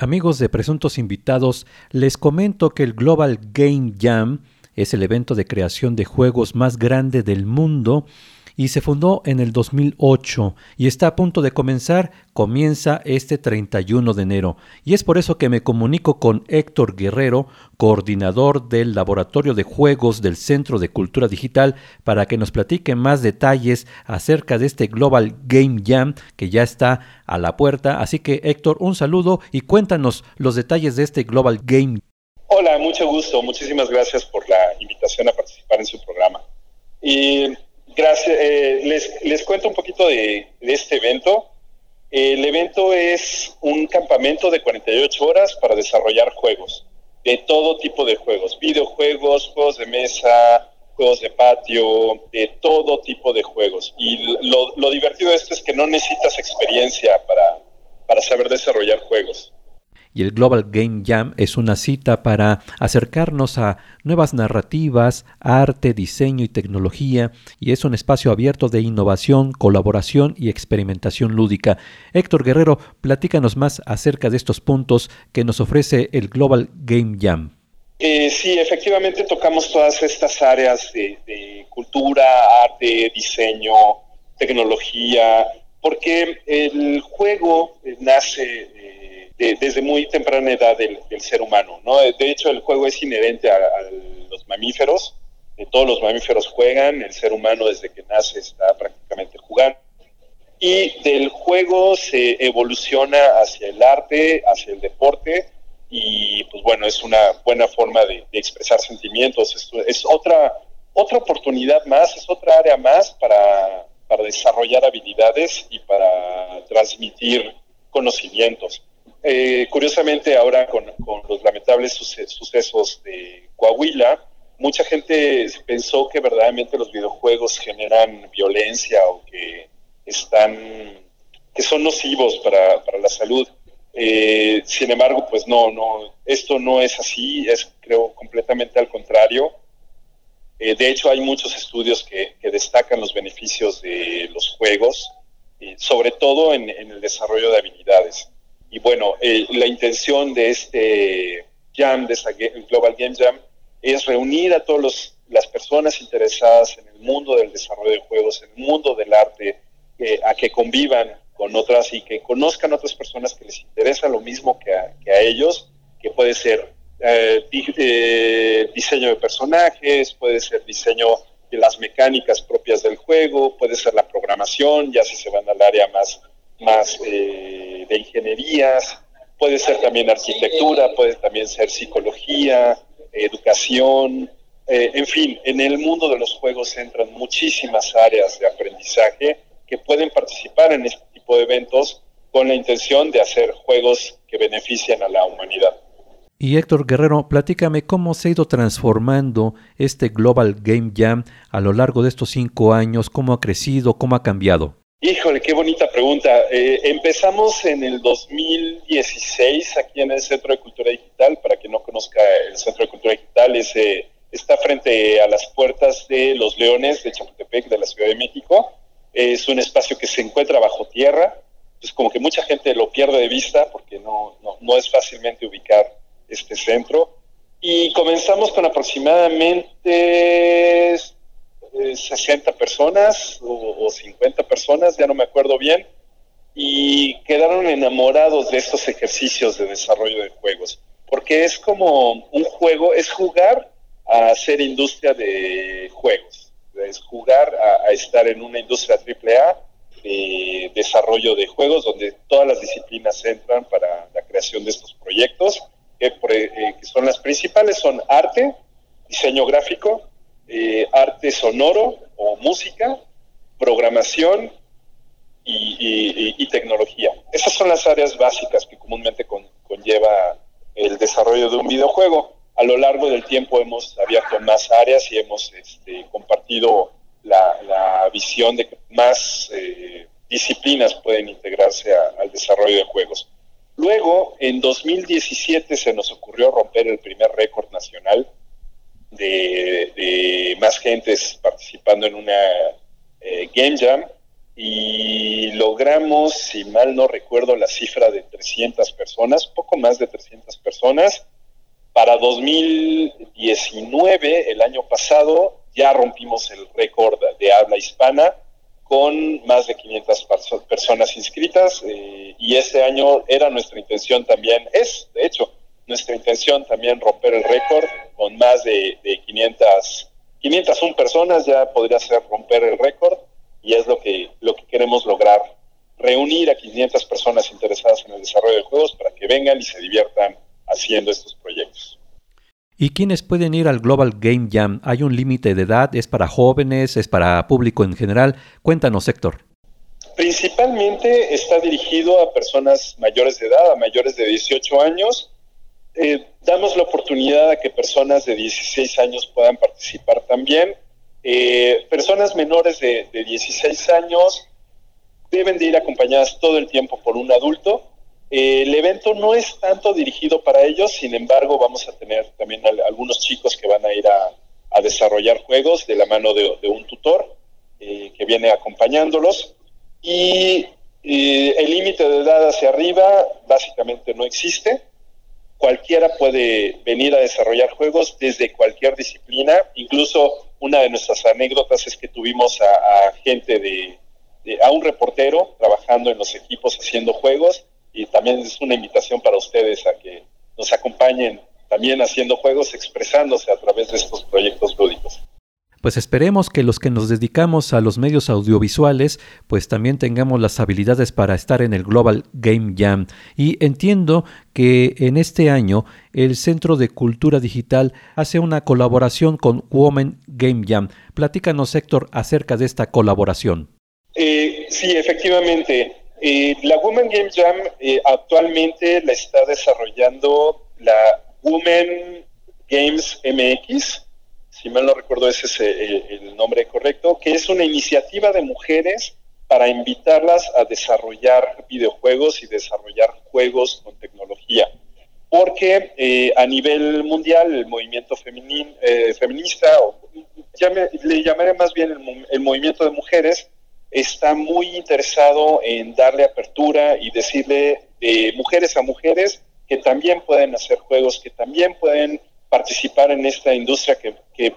Amigos de presuntos invitados, les comento que el Global Game Jam es el evento de creación de juegos más grande del mundo y se fundó en el 2008 y está a punto de comenzar, comienza este 31 de enero. Y es por eso que me comunico con Héctor Guerrero, coordinador del Laboratorio de Juegos del Centro de Cultura Digital, para que nos platique más detalles acerca de este Global Game Jam que ya está a la puerta. Así que Héctor, un saludo y cuéntanos los detalles de este Global Game. Hola, mucho gusto. Muchísimas gracias por la invitación a participar en su programa. Y Gracias. Eh, les, les, cuento un poquito de, este evento. El evento es un campamento de 48 horas para desarrollar juegos, de todo tipo de juegos, videojuegos, juegos de mesa, juegos de patio, de todo tipo de juegos. Y lo, lo divertido de esto es que no necesitas experiencia para, para saber desarrollar juegos y el Global Game Jam es una cita para acercarnos a nuevas narrativas, arte, diseño y tecnología y es un espacio abierto de innovación, colaboración y experimentación lúdica. Héctor Guerrero, platícanos más acerca de estos puntos que nos ofrece el Global Game Jam. Eh, sí, efectivamente tocamos todas estas áreas de, cultura, arte, diseño, tecnología, porque el juego nace desde muy temprana edad del, ser humano. ¿no? De hecho, el juego es inherente a, los mamíferos. todos los mamíferos juegan, el ser humano desde que nace está prácticamente jugando. Y del juego se evoluciona hacia el arte, hacia el deporte, y pues bueno, es una buena forma de, expresar sentimientos. Es, es, otra, otra oportunidad más, es otra área más para, para desarrollar habilidades y para transmitir conocimientos. Eh, curiosamente, ahora con, los lamentables sucesos de Coahuila, mucha gente pensó que verdaderamente los videojuegos generan violencia o que están que son nocivos para, la salud. Eh, sin embargo, pues no, no, esto no es así, es creo completamente al contrario. Eh, de hecho, hay muchos estudios que, destacan los beneficios de los juegos, sobre todo en el desarrollo de habilidades. Y bueno, eh, la intención de este Jam, de esta Global Game Jam, es reunir a todas las personas interesadas en el mundo del desarrollo de juegos, en el mundo del arte, a que convivan con otras y que conozcan otras personas que les interesa lo mismo que a, ellos, que puede ser eh, eh, diseño de personajes, puede ser diseño de las mecánicas propias del juego, puede ser la programación, ya si se van al área más más eh, de ingenierías, puede ser también arquitectura, puede también ser psicología, educación, eh, en fin, en el mundo de los juegos entran muchísimas áreas de aprendizaje que pueden participar en este tipo de eventos con la intención de hacer juegos que beneficien a la humanidad. Y Héctor Guerrero, platícame cómo se ha ido transformando este Global Game Jam a lo largo de estos cinco años, cómo ha crecido, cómo ha cambiado. Híjole, qué bonita pregunta. Eh, empezamos en el 2016 aquí en el Centro de Cultura Digital. Para quien no conozca el Centro de Cultura Digital, está frente a las puertas de Los Leones de Chapultepec, de la Ciudad de México. Es un espacio que se encuentra bajo tierra. Es como que mucha gente lo pierde de vista porque no, no es fácilmente ubicar este centro. Y comenzamos con aproximadamente 60 personas o, 50 personas, ya no me acuerdo bien, y quedaron enamorados de estos ejercicios de desarrollo de juegos, porque es como un juego, es jugar a hacer industria de juegos, es jugar a, estar en una industria AAA de desarrollo de juegos, donde todas las disciplinas entran para la creación de estos proyectos, que eh, son las principales, son arte, diseño gráfico, eh, arte sonoro o música, programación y, tecnología. Esas son las áreas básicas que comúnmente conlleva el desarrollo de un videojuego. A lo largo del tiempo hemos abierto más áreas y hemos este, compartido la, visión de que más eh, disciplinas pueden integrarse al desarrollo de juegos. Luego, en 2017 se nos ocurrió romper el primer récord nacional de, más gentes participando en una eh, Game Jam y logramos, si mal no recuerdo, la cifra de 300 personas, poco más de 300 personas. Para 2019, el año pasado, ya rompimos el récord de habla hispana con más de 500 personas inscritas eh, y este año era nuestra intención también, es de hecho nuestra intención también romper el récord con más de, de 500, 501 personas, ya podría ser romper el récord y es lo que, lo que queremos lograr, reunir a 500 personas interesadas en el desarrollo de juegos para que vengan y se diviertan haciendo estos proyectos. ¿Y quiénes pueden ir al Global Game Jam? ¿Hay un límite de edad? ¿Es para jóvenes? ¿Es para público en general? Cuéntanos, Héctor. Principalmente está dirigido a personas mayores de edad, a mayores de 18 años. Eh, damos la oportunidad a que personas de 16 años puedan participar también. Eh, personas menores de, de 16 años deben de ir acompañadas todo el tiempo por un adulto eh, el evento no es tanto dirigido para ellos, sin embargo vamos a tener también algunos chicos que van a ir a, desarrollar juegos de la mano de, un tutor eh, que viene acompañándolos. Y eh, el límite de edad hacia arriba básicamente no existe. Cualquiera puede venir a desarrollar juegos desde cualquier disciplina. Incluso una de nuestras anécdotas es que tuvimos a, gente de, a un reportero trabajando en los equipos haciendo juegos y también es una invitación para ustedes a que nos acompañen también haciendo juegos, expresándose a través de estos proyectos lúdicos. Pues esperemos que los que nos dedicamos a los medios audiovisuales, pues también tengamos las habilidades para estar en el Global Game Jam. Y entiendo que en este año el Centro de Cultura Digital hace una colaboración con Women Game Jam. Platícanos, Héctor, acerca de esta colaboración. Eh, sí, efectivamente. Eh, la Women Game Jam eh, actualmente la está desarrollando la Women Games MX, si mal no recuerdo ese es eh, el nombre correcto, que es una iniciativa de mujeres para invitarlas a desarrollar videojuegos y desarrollar juegos con tecnología. Porque a nivel mundial el movimiento feminista, o le llamaré más bien el movimiento de mujeres, está muy interesado en darle apertura y decirle de mujeres a mujeres que también pueden hacer juegos, que también pueden participar en esta industria que,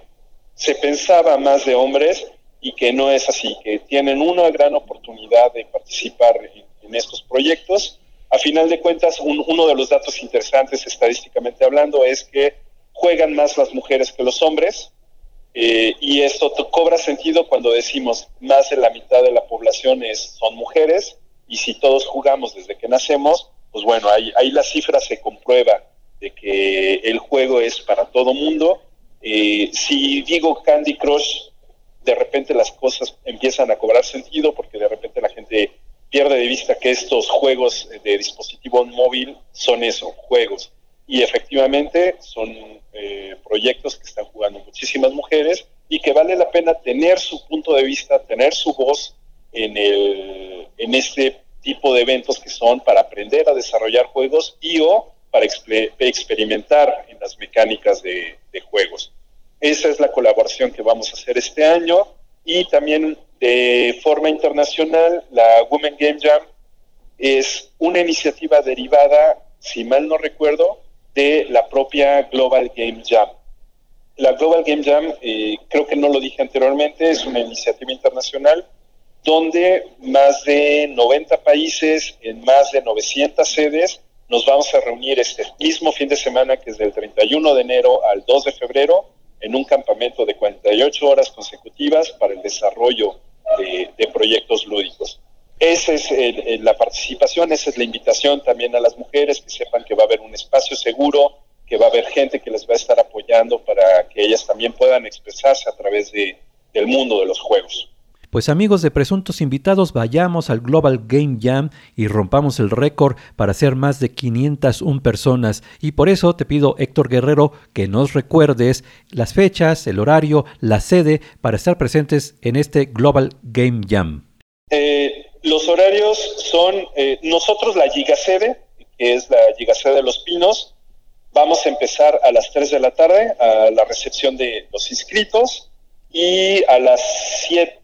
se pensaba más de hombres y que no es así, que tienen una gran oportunidad de participar en, estos proyectos. A final de cuentas, uno de los datos interesantes estadísticamente hablando es que juegan más las mujeres que los hombres, eh, y esto cobra sentido cuando decimos más de la mitad de la población es, son mujeres y si todos jugamos desde que nacemos, pues bueno, ahí, ahí la cifra se comprueba de que el juego es para todo mundo. Eh, si digo Candy Crush, de repente las cosas empiezan a cobrar sentido porque de repente la gente pierde de vista que estos juegos de dispositivo móvil son eso, juegos y efectivamente son eh, proyectos que están jugando muchísimas mujeres y que vale la pena tener su punto de vista, tener su voz en, el, en este tipo de eventos que son para aprender a desarrollar juegos y o para experimentar en las mecánicas de, de juegos. Esa es la colaboración que vamos a hacer este año y también de forma internacional la Women Game Jam es una iniciativa derivada, si mal no recuerdo, de la propia Global Game Jam. La Global Game Jam, eh, creo que no lo dije anteriormente, es una iniciativa internacional donde más de 90 países en más de 900 sedes nos vamos a reunir este mismo fin de semana, que es del 31 de enero al 2 de febrero, en un campamento de 48 horas consecutivas para el desarrollo de proyectos lúdicos. Esa es la participación, esa es la invitación también a las mujeres que sepan que va a haber un espacio seguro, que va a haber gente que les va a estar apoyando para que ellas también puedan expresarse a través de, del mundo de los juegos. Pues amigos de presuntos invitados, vayamos al Global Game Jam y rompamos el récord para ser más de 501 personas. Y por eso te pido, Héctor Guerrero, que nos recuerdes las fechas, el horario, la sede para estar presentes en este Global Game Jam. Eh, los horarios son, eh, nosotros la Gigasede, que es la Gigasede de los Pinos, vamos a empezar a las 3 de la tarde a la recepción de los inscritos y a las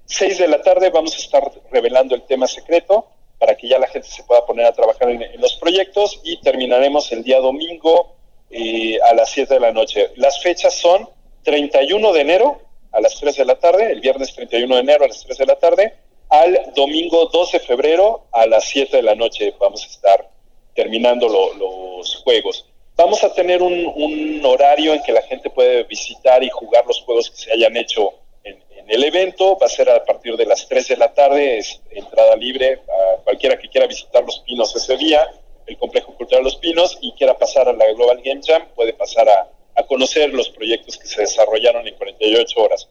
6 de la tarde vamos a estar revelando el tema secreto para que ya la gente se pueda poner a trabajar en, los proyectos y terminaremos el día domingo eh, a las 7 de la noche. Las fechas son 31 de enero a las 3 de la tarde, el viernes 31 de enero a las 3 de la tarde, al domingo 2 de febrero a las 7 de la noche vamos a estar terminando los juegos. Vamos a tener un, horario en que la gente puede visitar y jugar los juegos que se hayan hecho en, el evento. Va a ser a partir de las 3 de la tarde, es entrada libre a cualquiera que quiera visitar Los Pinos ese día, el Complejo Cultural Los Pinos, y quiera pasar a la Global Game Jam, puede pasar a, conocer los proyectos que se desarrollaron en 48 horas.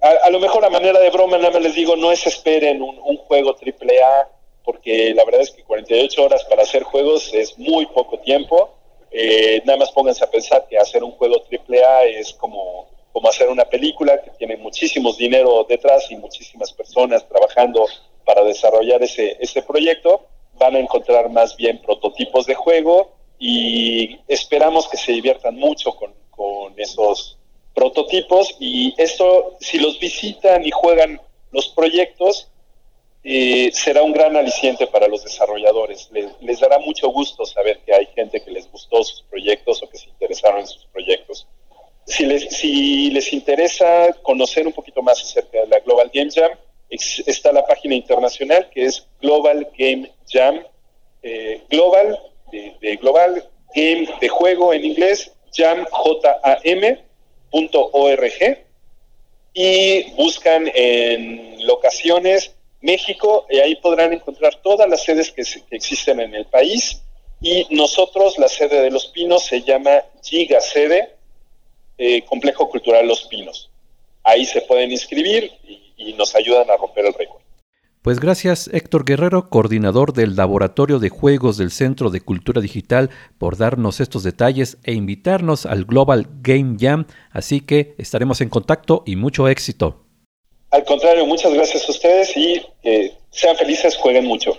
A, lo mejor a manera de broma, nada más les digo, no es esperen un, un juego AAA, porque la verdad es que 48 horas para hacer juegos es muy poco tiempo eh, nada más pónganse a pensar que hacer un juego AAA es como, como hacer una película que tiene muchísimos dinero detrás y muchísimas personas trabajando para desarrollar ese, ese proyecto. Van a encontrar más bien prototipos de juego y esperamos que se diviertan mucho con, con esos prototipos y esto, si los visitan y juegan los proyectos, eh, será un gran aliciente para los desarrolladores. Les, dará mucho gusto saber que hay gente que les gustó sus proyectos o que se interesaron en sus proyectos. Si les, si les interesa conocer un poquito más acerca de la Global Game Jam, está la página internacional que es Global Game Jam, eh, Global, de, Global Game de juego en inglés, jam, y buscan en locaciones México, y ahí podrán encontrar todas las sedes que, existen en el país. Y nosotros, la sede de Los Pinos se llama Giga Sede, eh, Complejo Cultural Los Pinos. Ahí se pueden inscribir y, nos ayudan a romper el récord. Pues gracias Héctor Guerrero, coordinador del Laboratorio de Juegos del Centro de Cultura Digital, por darnos estos detalles e invitarnos al Global Game Jam. Así que estaremos en contacto y mucho éxito. Al contrario, muchas gracias a ustedes y sean felices, jueguen mucho.